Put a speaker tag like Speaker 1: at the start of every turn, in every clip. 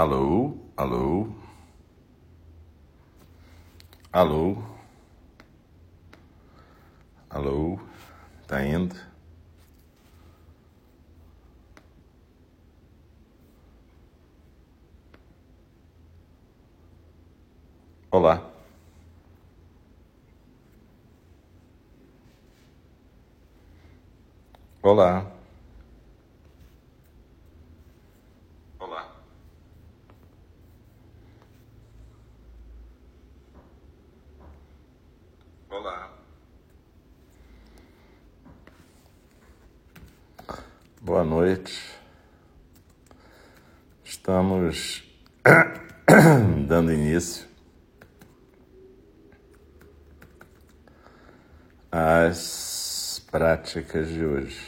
Speaker 1: Alô, alô, alô, alô, tá indo? Olá. Olá. Olá. Olá. Boa noite. Estamos dando início às práticas de hoje.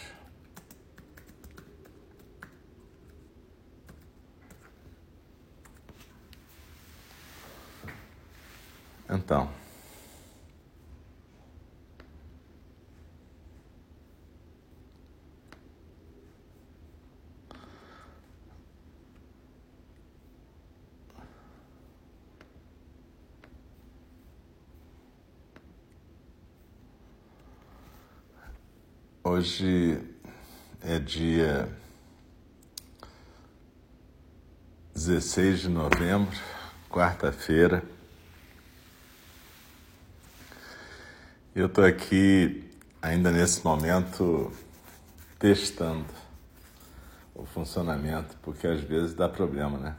Speaker 1: Então, hoje é dia 16 de novembro, quarta-feira. Eu estou aqui ainda nesse momento testando o funcionamento, porque às vezes dá problema, né?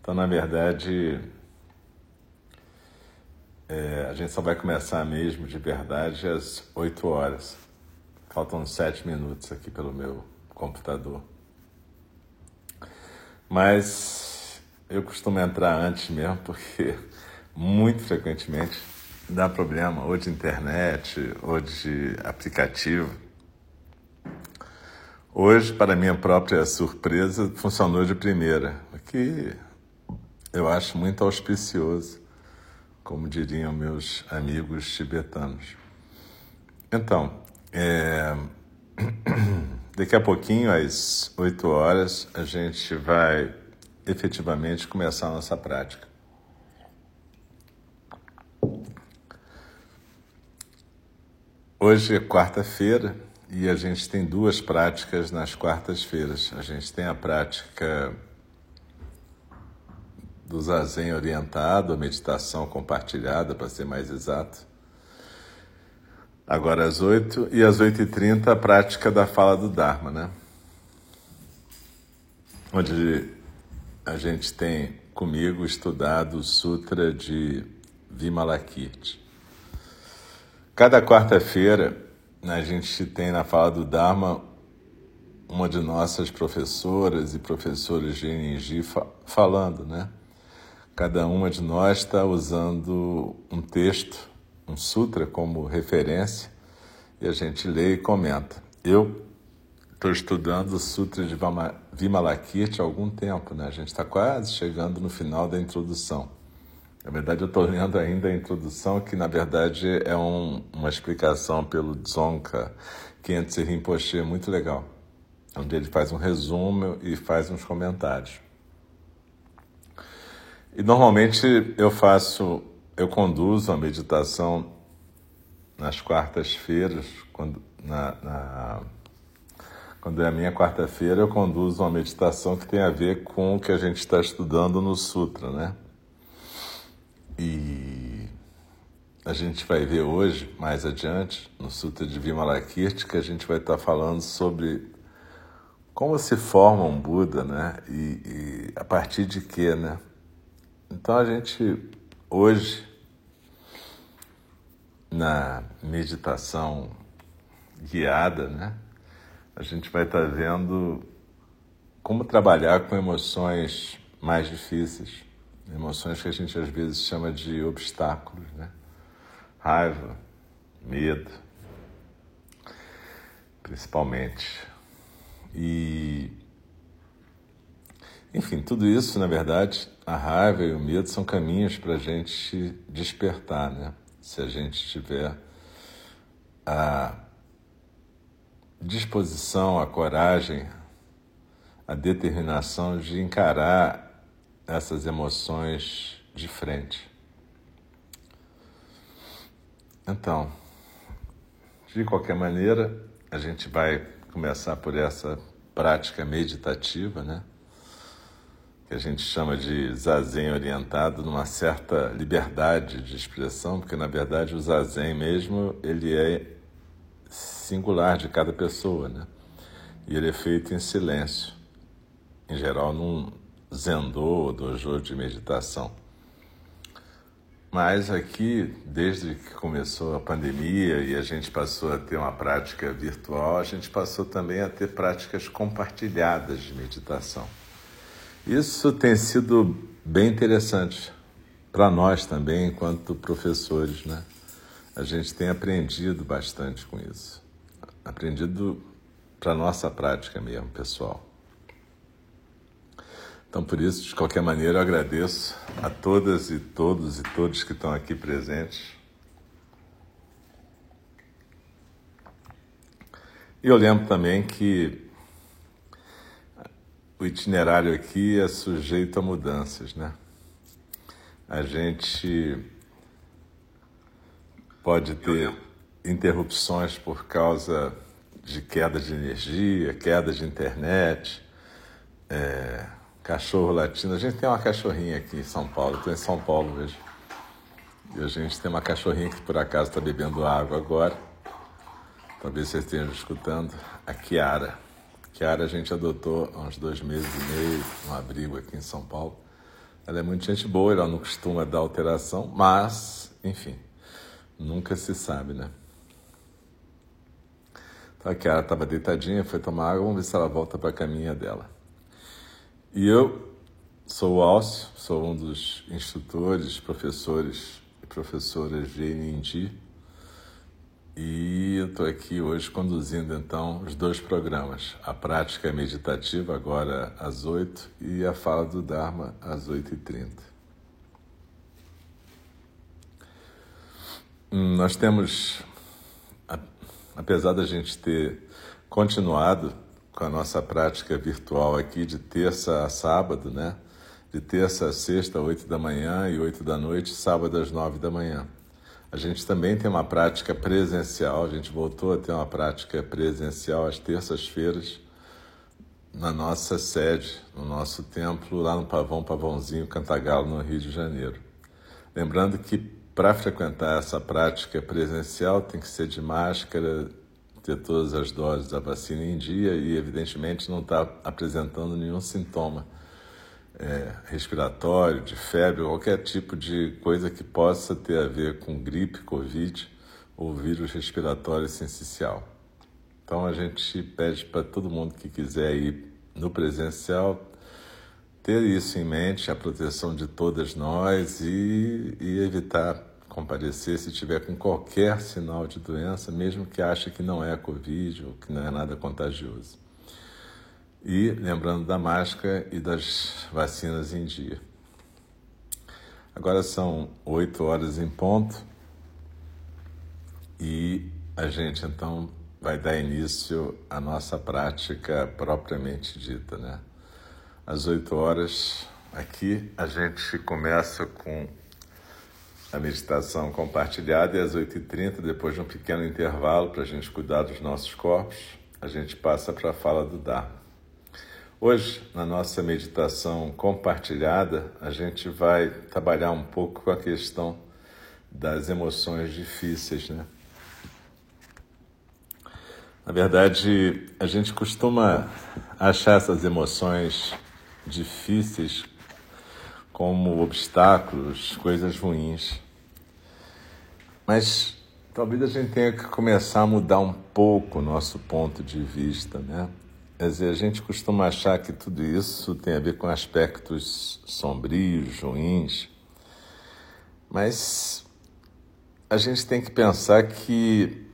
Speaker 1: Então, na verdade, é, a gente só vai começar mesmo de verdade às 8 horas. Faltam 7 minutos aqui pelo meu computador. Mas eu costumo entrar antes mesmo, porque muito frequentemente dá problema, ou de internet, ou de aplicativo. Hoje, para minha própria surpresa, funcionou de primeira, o que eu acho muito auspicioso, como diriam meus amigos tibetanos. Então, é... daqui a pouquinho, às 8 horas, a gente vai efetivamente começar a nossa prática. Hoje é quarta-feira e a gente tem duas práticas nas quartas-feiras. A gente tem a prática do zazen orientado, a meditação compartilhada, para ser mais exato. Agora às 8 e às 8h30 a prática da fala do Dharma, né? Onde a gente tem comigo estudado o Sutra de Vimalakirti. Cada quarta-feira a gente tem na fala do Dharma uma de nossas professoras e professores de fa falando, né? Cada uma de nós está usando um texto, um sutra como referência e a gente lê e comenta. Eu estou estudando o Sutra de Vimalakirti há algum tempo, né? A gente está quase chegando no final da introdução. Na verdade, eu estou lendo ainda a introdução, que na verdade é um, uma explicação pelo Dzongkha Khyentse Rinpoche muito legal, onde ele faz um resumo e faz uns comentários. E normalmente eu faço, eu conduzo a meditação nas quartas-feiras, quando, na, na, quando é a minha quarta-feira, eu conduzo uma meditação que tem a ver com o que a gente está estudando no Sutra, né? E a gente vai ver hoje, mais adiante, no Sutra de Vimalakirti, que a gente vai estar falando sobre como se forma um Buda, né? E, e a partir de quê, né? Então a gente, hoje, na meditação guiada, né? A gente vai estar vendo como trabalhar com emoções mais difíceis Emoções que a gente às vezes chama de obstáculos, né? Raiva, medo, principalmente. E. Enfim, tudo isso, na verdade, a raiva e o medo são caminhos para a gente despertar, né? Se a gente tiver a disposição, a coragem, a determinação de encarar essas emoções de frente. Então, de qualquer maneira, a gente vai começar por essa prática meditativa, né? Que a gente chama de zazen orientado, numa certa liberdade de expressão, porque na verdade o zazen mesmo ele é singular de cada pessoa, né? E ele é feito em silêncio em geral num zendô ou dojo de meditação. Mas aqui, desde que começou a pandemia e a gente passou a ter uma prática virtual, a gente passou também a ter práticas compartilhadas de meditação. Isso tem sido bem interessante para nós também, enquanto professores, né? A gente tem aprendido bastante com isso. Aprendido para nossa prática mesmo, pessoal. Então, por isso, de qualquer maneira, eu agradeço a todas e todos e todos que estão aqui presentes. E eu lembro também que o itinerário aqui é sujeito a mudanças, né? A gente pode ter interrupções por causa de queda de energia, queda de internet, é, cachorro latindo. A gente tem uma cachorrinha aqui em São Paulo, estou em São Paulo hoje. E a gente tem uma cachorrinha que por acaso está bebendo água agora. Talvez vocês estejam escutando. A Kiara. Kiara a gente adotou há uns dois meses e meio, um abrigo aqui em São Paulo. Ela é muito gente boa, ela não costuma dar alteração, mas, enfim, nunca se sabe, né? Então a Kiara estava deitadinha, foi tomar água, vamos ver se ela volta para a caminha dela. E eu sou o Alcio, sou um dos instrutores, professores e professoras de Enindi. E eu estou aqui hoje conduzindo então os dois programas, a prática meditativa agora às 8 e a fala do Dharma às 8h30. Hum, nós temos, apesar da gente ter continuado com a nossa prática virtual aqui de terça a sábado, né? De terça a sexta, oito da manhã e oito da noite, sábado às nove da manhã. A gente também tem uma prática presencial, a gente voltou a ter uma prática presencial às terças-feiras na nossa sede, no nosso templo, lá no Pavão Pavãozinho, Cantagalo, no Rio de Janeiro. Lembrando que para frequentar essa prática presencial tem que ser de máscara, ter todas as doses da vacina em dia e, evidentemente, não está apresentando nenhum sintoma é, respiratório, de febre, qualquer tipo de coisa que possa ter a ver com gripe, Covid ou vírus respiratório sensicial. Então, a gente pede para todo mundo que quiser ir no presencial ter isso em mente, a proteção de todas nós e, e evitar comparecer se tiver com qualquer sinal de doença, mesmo que ache que não é Covid ou que não é nada contagioso. E lembrando da máscara e das vacinas em dia. Agora são oito horas em ponto e a gente então vai dar início à nossa prática propriamente dita, né? Às oito horas aqui a gente começa com a meditação compartilhada e às 8h30, depois de um pequeno intervalo para a gente cuidar dos nossos corpos, a gente passa para a fala do Dharma. Hoje, na nossa meditação compartilhada, a gente vai trabalhar um pouco com a questão das emoções difíceis, né? Na verdade, a gente costuma achar essas emoções difíceis como obstáculos, coisas ruins. Mas talvez a gente tenha que começar a mudar um pouco o nosso ponto de vista, né? Quer dizer, a gente costuma achar que tudo isso tem a ver com aspectos sombrios, ruins, mas a gente tem que pensar que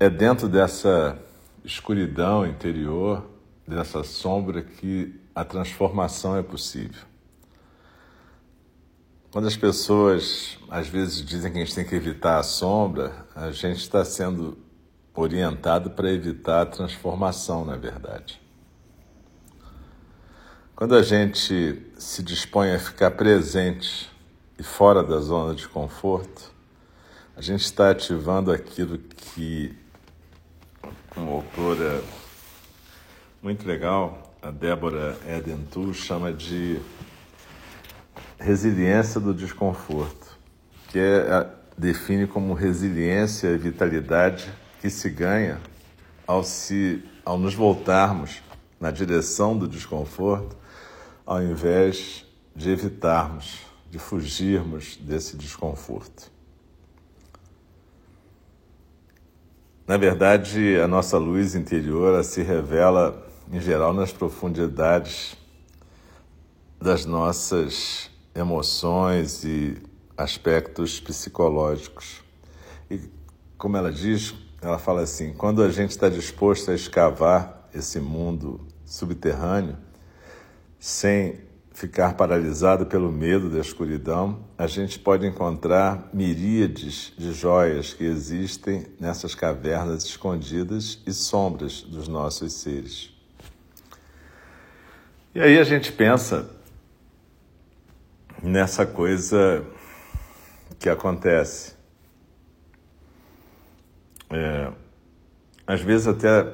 Speaker 1: é dentro dessa escuridão interior, dessa sombra, que a transformação é possível. Quando as pessoas às vezes dizem que a gente tem que evitar a sombra, a gente está sendo orientado para evitar a transformação, na verdade. Quando a gente se dispõe a ficar presente e fora da zona de conforto, a gente está ativando aquilo que uma autora muito legal, a Débora Edentu, chama de resiliência do desconforto, que é, define como resiliência e vitalidade que se ganha ao, se, ao nos voltarmos na direção do desconforto, ao invés de evitarmos, de fugirmos desse desconforto. Na verdade, a nossa luz interior se revela, em geral, nas profundidades das nossas emoções e aspectos psicológicos. E, como ela diz, ela fala assim: quando a gente está disposto a escavar esse mundo subterrâneo, sem ficar paralisado pelo medo da escuridão, a gente pode encontrar miríades de joias que existem nessas cavernas escondidas e sombras dos nossos seres. E aí a gente pensa nessa coisa que acontece. É, às vezes, até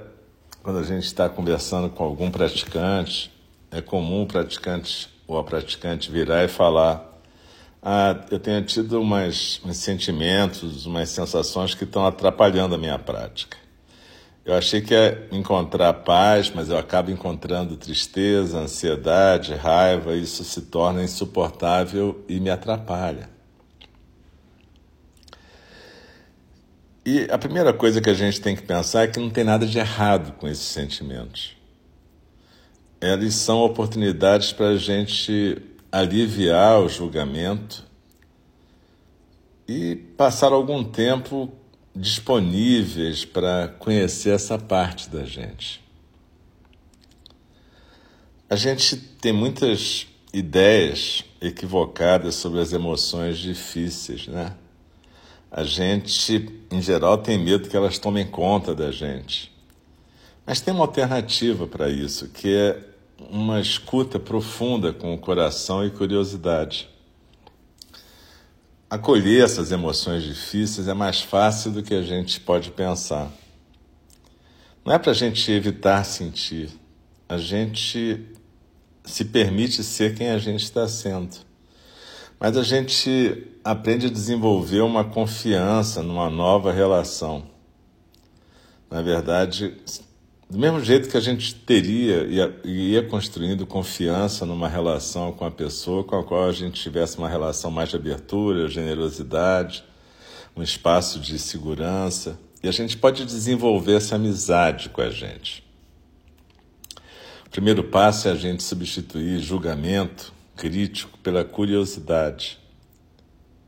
Speaker 1: quando a gente está conversando com algum praticante, é comum o praticante ou a praticante virar e falar: Ah, eu tenho tido umas, uns sentimentos, umas sensações que estão atrapalhando a minha prática. Eu achei que ia encontrar paz, mas eu acabo encontrando tristeza, ansiedade, raiva, isso se torna insuportável e me atrapalha. E a primeira coisa que a gente tem que pensar é que não tem nada de errado com esses sentimentos. Eles são oportunidades para a gente aliviar o julgamento e passar algum tempo disponíveis para conhecer essa parte da gente. A gente tem muitas ideias equivocadas sobre as emoções difíceis, né? A gente, em geral, tem medo que elas tomem conta da gente. Mas tem uma alternativa para isso, que é uma escuta profunda com o coração e curiosidade. Acolher essas emoções difíceis é mais fácil do que a gente pode pensar. Não é para a gente evitar sentir, a gente se permite ser quem a gente está sendo. Mas a gente aprende a desenvolver uma confiança numa nova relação. Na verdade, do mesmo jeito que a gente teria e ia construindo confiança numa relação com a pessoa com a qual a gente tivesse uma relação mais de abertura, generosidade, um espaço de segurança, e a gente pode desenvolver essa amizade com a gente. O primeiro passo é a gente substituir julgamento crítico pela curiosidade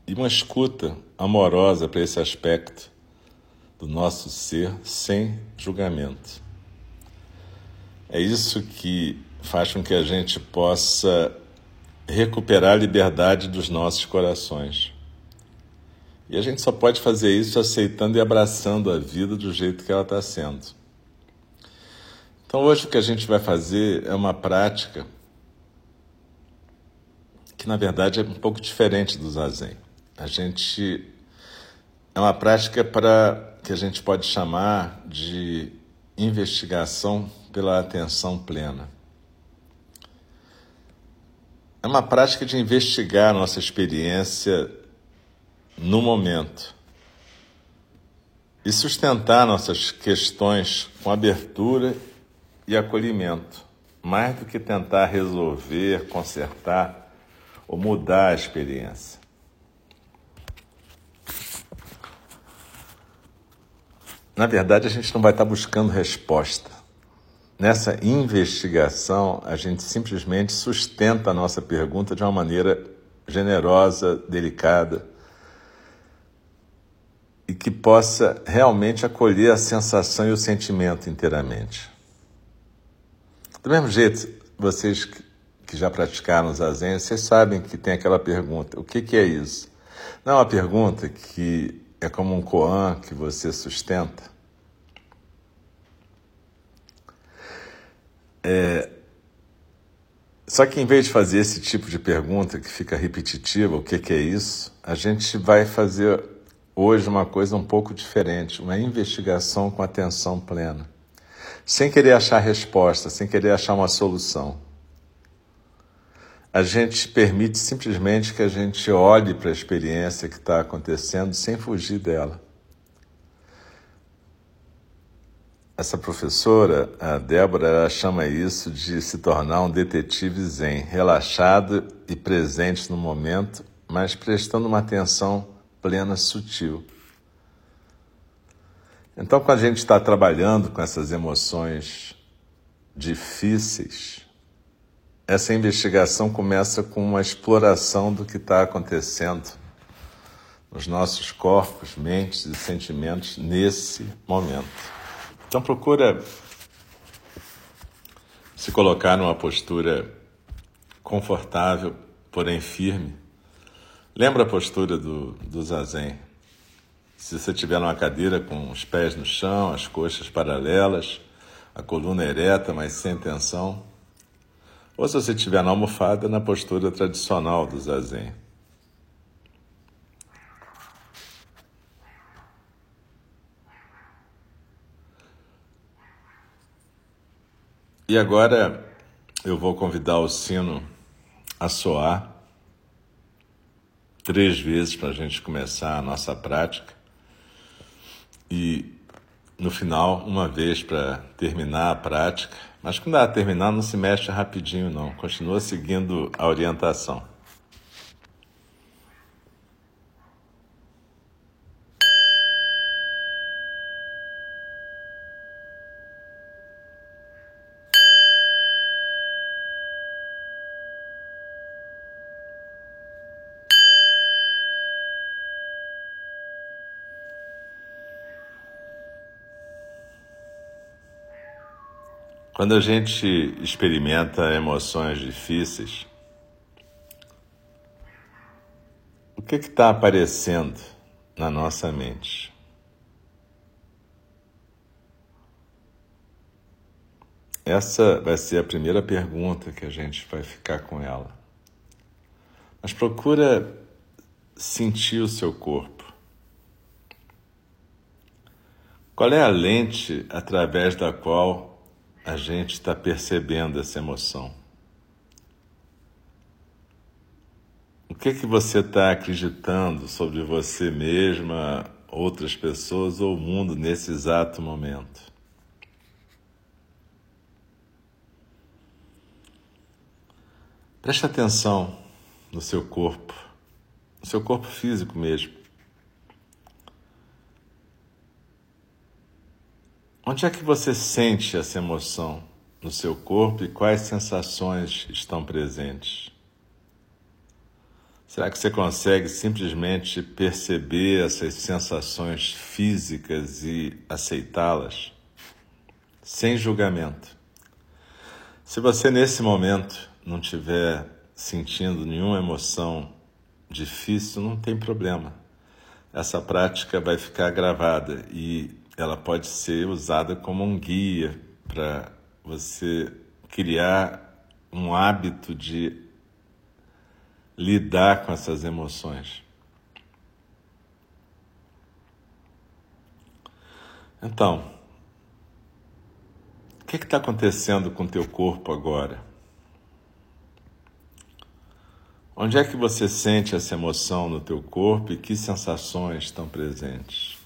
Speaker 1: e uma escuta amorosa para esse aspecto do nosso ser sem julgamento. É isso que faz com que a gente possa recuperar a liberdade dos nossos corações. E a gente só pode fazer isso aceitando e abraçando a vida do jeito que ela está sendo. Então, hoje o que a gente vai fazer é uma prática que, na verdade, é um pouco diferente do zazen. A gente. É uma prática para que a gente pode chamar de investigação pela atenção plena. É uma prática de investigar nossa experiência no momento e sustentar nossas questões com abertura e acolhimento, mais do que tentar resolver, consertar ou mudar a experiência. Na verdade, a gente não vai estar buscando resposta. Nessa investigação, a gente simplesmente sustenta a nossa pergunta de uma maneira generosa, delicada e que possa realmente acolher a sensação e o sentimento inteiramente. Do mesmo jeito, vocês que já praticaram zazen, vocês sabem que tem aquela pergunta: o que, que é isso? Não é uma pergunta que é como um koan que você sustenta. É, Só que em vez de fazer esse tipo de pergunta que fica repetitiva, o que, que é isso, a gente vai fazer hoje uma coisa um pouco diferente, uma investigação com atenção plena, sem querer achar resposta, sem querer achar uma solução. A gente permite simplesmente que a gente olhe para a experiência que está acontecendo sem fugir dela. Essa professora, a Débora, ela chama isso de se tornar um detetive zen, relaxado e presente no momento, mas prestando uma atenção plena, sutil. Então, quando a gente está trabalhando com essas emoções difíceis, essa investigação começa com uma exploração do que está acontecendo nos nossos corpos, mentes e sentimentos nesse momento. Então procura se colocar numa postura confortável, porém firme. Lembra a postura do, do zazen. Se você estiver numa cadeira com os pés no chão, as coxas paralelas, a coluna ereta, mas sem tensão. Ou se você estiver na almofada, na postura tradicional do zazen. E agora eu vou convidar o sino a soar três vezes para a gente começar a nossa prática. E no final, uma vez para terminar a prática. Mas quando ela terminar, não se mexe rapidinho, não. Continua seguindo a orientação. Quando a gente experimenta emoções difíceis, o que está aparecendo na nossa mente? Essa vai ser a primeira pergunta que a gente vai ficar com ela. Mas procura sentir o seu corpo. Qual é a lente através da qual a gente está percebendo essa emoção? O que que você está acreditando sobre você mesma, outras pessoas ou o mundo nesse exato momento? Preste atenção no seu corpo, no seu corpo físico mesmo. Onde é que você sente essa emoção no seu corpo e quais sensações estão presentes? Será que você consegue simplesmente perceber essas sensações físicas e aceitá-las sem julgamento? Se você nesse momento não estiver sentindo nenhuma emoção difícil, não tem problema. Essa prática vai ficar gravada e ela pode ser usada como um guia para você criar um hábito de lidar com essas emoções. Então, o que está acontecendo com o teu corpo agora? Onde é que você sente essa emoção no teu corpo e que sensações estão presentes?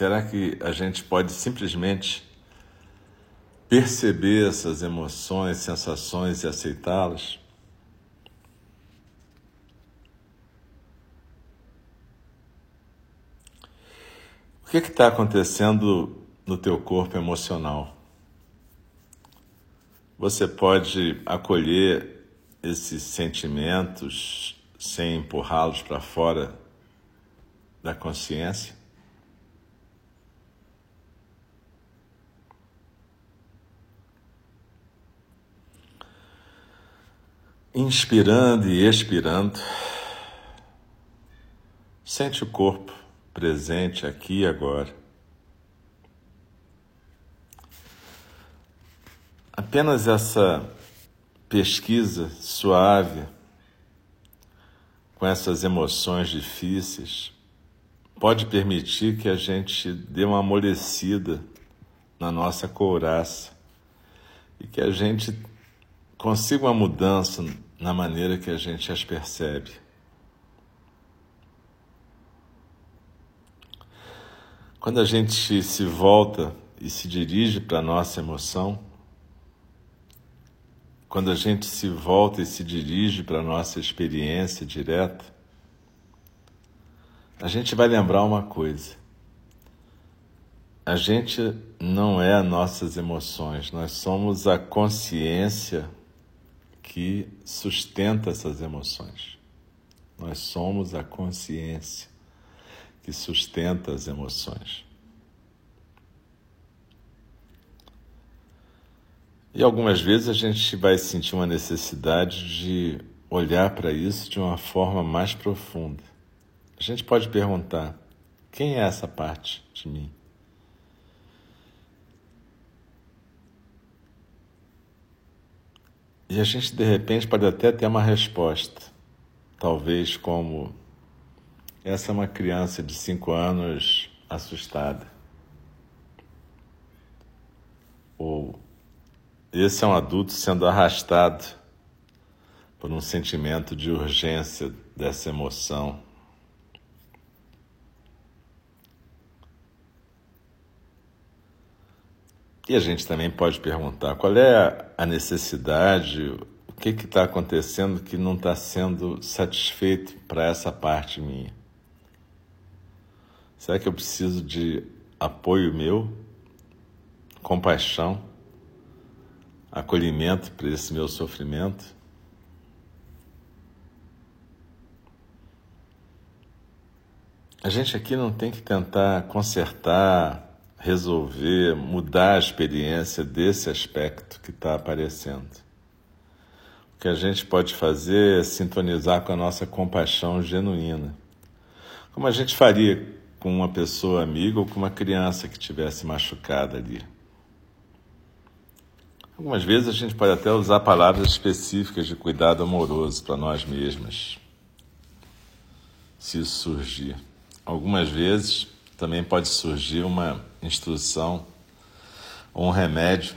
Speaker 1: Será que a gente pode simplesmente perceber essas emoções, sensações e aceitá-las? O que é está acontecendo no teu corpo emocional? Você pode acolher esses sentimentos sem empurrá-los para fora da consciência? Inspirando e expirando, sente o corpo presente aqui e agora. apenas essa pesquisa suave com essas emoções difíceis pode permitir que a gente dê uma amolecida na nossa couraça e que a gente consiga uma mudança na maneira que a gente as percebe. Quando a gente se volta e se dirige para a nossa emoção, quando a gente se volta e se dirige para a nossa experiência direta, a gente vai lembrar uma coisa. A gente não é as nossas emoções, nós somos a consciência que sustenta essas emoções. Nós somos a consciência que sustenta as emoções. E algumas vezes a gente vai sentir uma necessidade de olhar para isso de uma forma mais profunda. A gente pode perguntar: quem é essa parte de mim? E a gente de repente pode até ter uma resposta, talvez como essa é uma criança de cinco anos assustada. Ou esse é um adulto sendo arrastado por um sentimento de urgência dessa emoção E a gente também pode perguntar qual é a necessidade, o que está acontecendo que não está sendo satisfeito para essa parte minha. Será que eu preciso de apoio meu, compaixão, acolhimento para esse meu sofrimento? A gente aqui não tem que tentar consertar resolver, mudar a experiência desse aspecto que está aparecendo. O que a gente pode fazer é sintonizar com a nossa compaixão genuína, como a gente faria com uma pessoa amiga ou com uma criança que tivesse machucada ali. Algumas vezes a gente pode até usar palavras específicas de cuidado amoroso para nós mesmas, se isso surgir. Algumas vezes também pode surgir uma instrução ou um remédio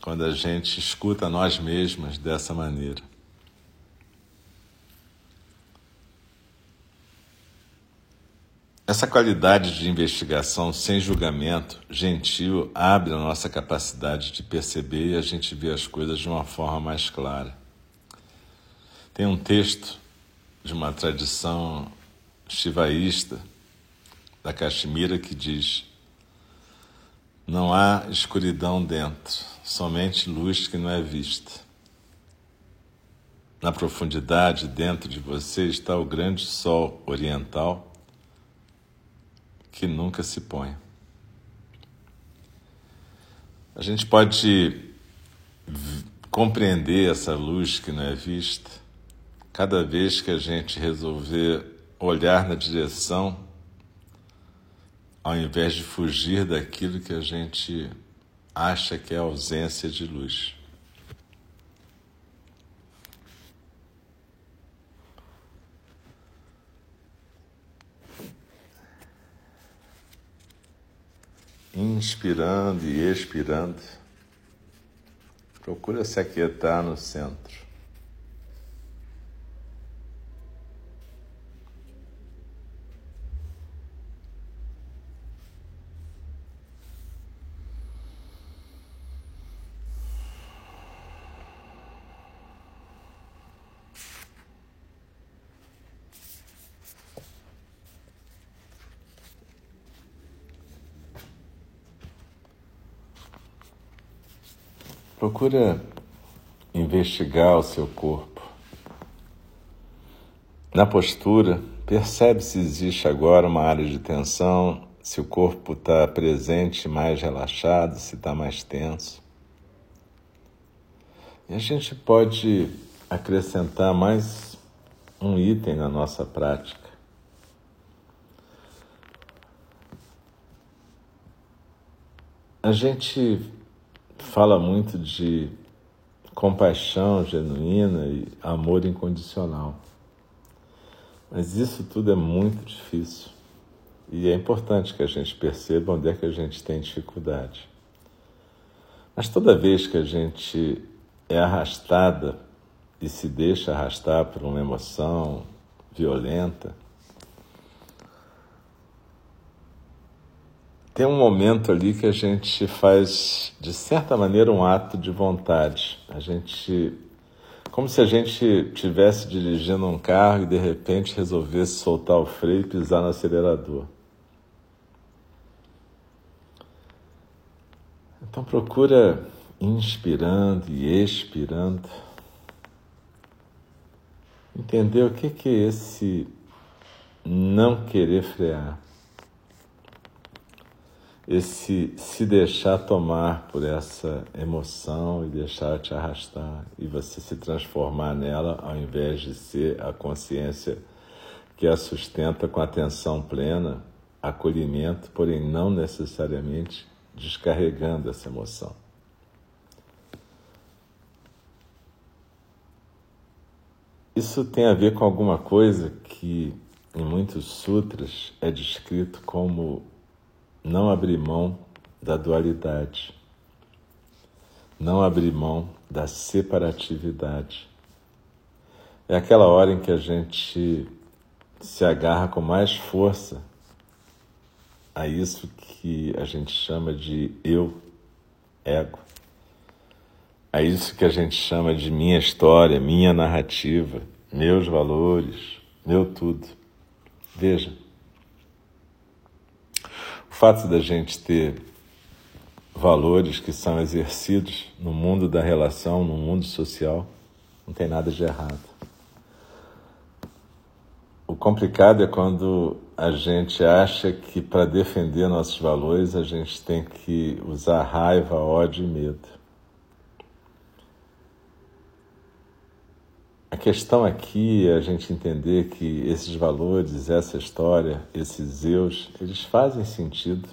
Speaker 1: quando a gente escuta nós mesmos dessa maneira. Essa qualidade de investigação sem julgamento, gentil, abre a nossa capacidade de perceber e a gente vê as coisas de uma forma mais clara. Tem um texto de uma tradição shivaísta da Caxemira que diz: Não há escuridão dentro, somente luz que não é vista. Na profundidade dentro de você está o grande sol oriental que nunca se põe. A gente pode compreender essa luz que não é vista cada vez que a gente resolver olhar na direção ao invés de fugir daquilo que a gente acha que é ausência de luz. Inspirando e expirando, procura se aquietar no centro. Procura investigar o seu corpo. Na postura, percebe se existe agora uma área de tensão, se o corpo está presente, mais relaxado, se está mais tenso. E a gente pode acrescentar mais um item na nossa prática. A gente fala muito de compaixão genuína e amor incondicional. Mas isso tudo é muito difícil. E é importante que a gente perceba onde é que a gente tem dificuldade. Mas toda vez que a gente é arrastada e se deixa arrastar por uma emoção violenta, tem um momento ali que a gente faz, de certa maneira, um ato de vontade. A gente. Como se a gente estivesse dirigindo um carro e de repente resolvesse soltar o freio e pisar no acelerador. Então procura inspirando e expirando. Entender o que, que é esse não querer frear esse se deixar tomar por essa emoção e deixar te arrastar e você se transformar nela ao invés de ser a consciência que a sustenta com atenção plena, acolhimento, porém não necessariamente descarregando essa emoção. Isso tem a ver com alguma coisa que em muitos sutras é descrito como não abrir mão da dualidade, não abrir mão da separatividade. É aquela hora em que a gente se agarra com mais força a isso que a gente chama de eu, ego. A isso que a gente chama de minha história, minha narrativa, meus valores, meu tudo. Veja, o fato da gente ter valores que são exercidos no mundo da relação, no mundo social, não tem nada de errado. O complicado é quando a gente acha que para defender nossos valores a gente tem que usar raiva, ódio e medo. A questão aqui é a gente entender que esses valores, essa história, esses eus, eles fazem sentido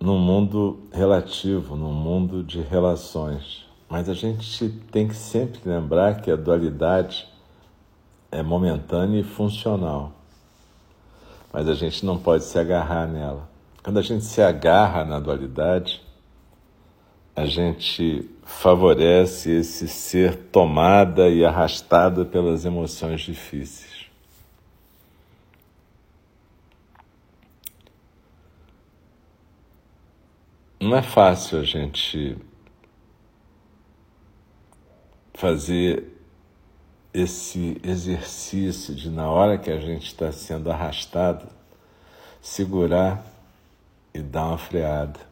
Speaker 1: num mundo relativo, num mundo de relações. Mas a gente tem que sempre lembrar que a dualidade é momentânea e funcional. Mas a gente não pode se agarrar nela. Quando a gente se agarra na dualidade, a gente favorece esse ser tomada e arrastada pelas emoções difíceis. Não é fácil a gente fazer esse exercício de, na hora que a gente está sendo arrastado, segurar e dar uma freada.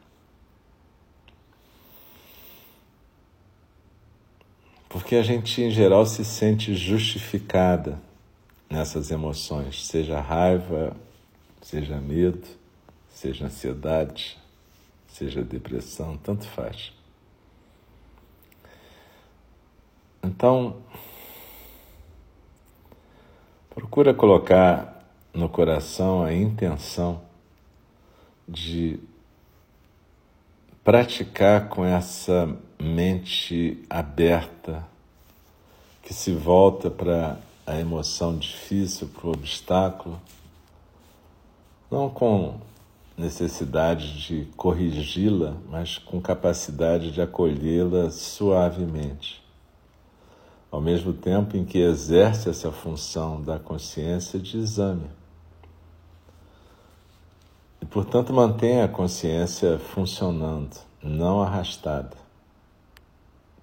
Speaker 1: Porque a gente, em geral, se sente justificada nessas emoções, seja raiva, seja medo, seja ansiedade, seja depressão, tanto faz. Então, procura colocar no coração a intenção de praticar com essa mente aberta que se volta para a emoção difícil, para o obstáculo, não com necessidade de corrigi-la, mas com capacidade de acolhê-la suavemente. Ao mesmo tempo em que exerce essa função da consciência de exame. E, portanto, mantém a consciência funcionando, não arrastada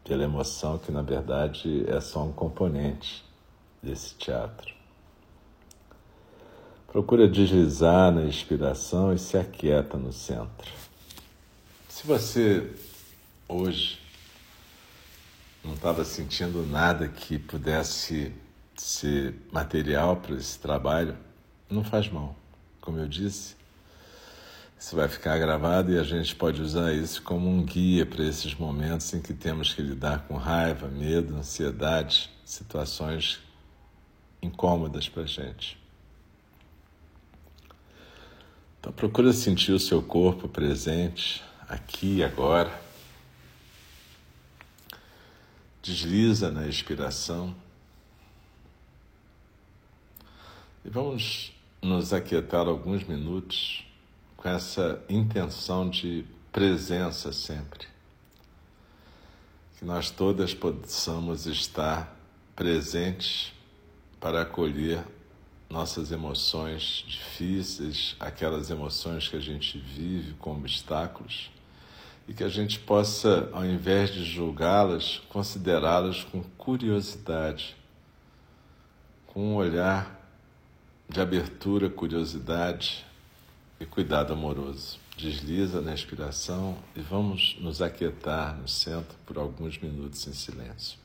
Speaker 1: pela emoção, que na verdade é só um componente desse teatro. Procura deslizar na inspiração e se aquieta no centro. Se você hoje não estava sentindo nada que pudesse ser material para esse trabalho, não faz mal. Como eu disse, isso vai ficar gravado e a gente pode usar isso como um guia para esses momentos em que temos que lidar com raiva, medo, ansiedade, situações incômodas para a gente. Então procura sentir o seu corpo presente aqui e agora. Desliza na expiração. E vamos nos aquietar alguns minutos com essa intenção de presença sempre. Que nós todas possamos estar presentes para acolher nossas emoções difíceis, aquelas emoções que a gente vive com obstáculos, e que a gente possa, ao invés de julgá-las, considerá-las com curiosidade, com um olhar de abertura, curiosidade e cuidado amoroso. Desliza na respiração e vamos nos aquietar no centro por alguns minutos em silêncio.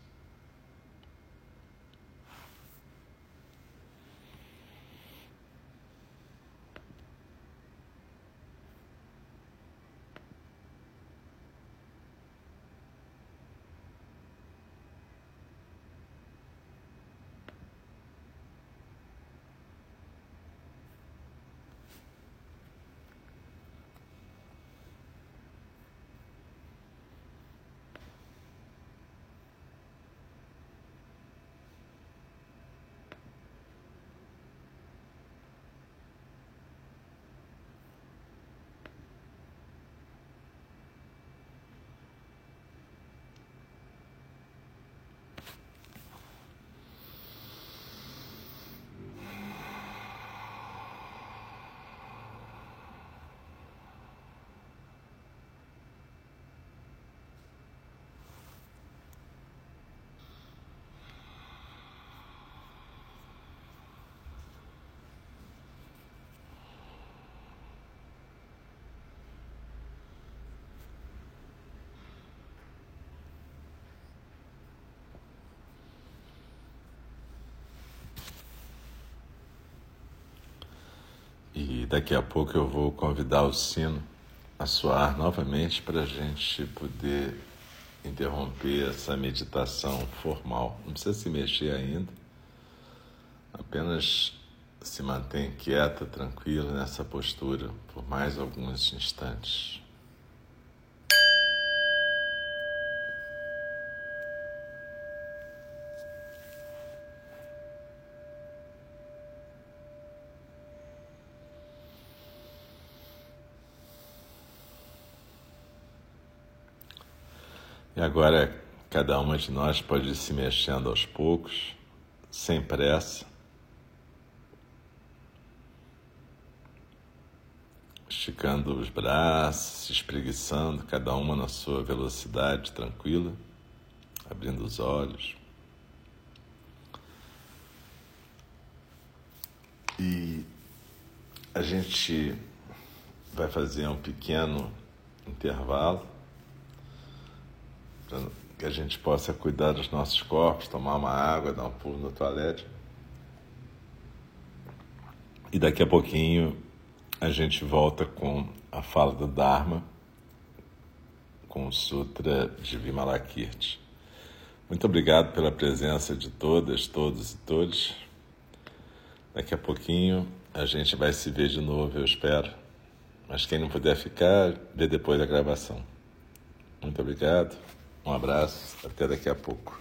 Speaker 1: E daqui a pouco eu vou convidar o sino a soar novamente para a gente poder interromper essa meditação formal. Não precisa se mexer ainda, apenas se mantém quieta, tranquila nessa postura por mais alguns instantes. E agora cada uma de nós pode ir se mexendo aos poucos, sem pressa. Esticando os braços, se espreguiçando, cada uma na sua velocidade tranquila, abrindo os olhos. E a gente vai fazer um pequeno intervalo que a gente possa cuidar dos nossos corpos, tomar uma água, dar um pulo no toalete. E daqui a pouquinho a gente volta com a fala do Dharma, com o Sutra de Vimalakirti. Muito obrigado pela presença de todas, todos e todos. Daqui a pouquinho a gente vai se ver de novo, eu espero. Mas quem não puder ficar, vê depois da gravação. Muito obrigado. Um abraço, até daqui a pouco.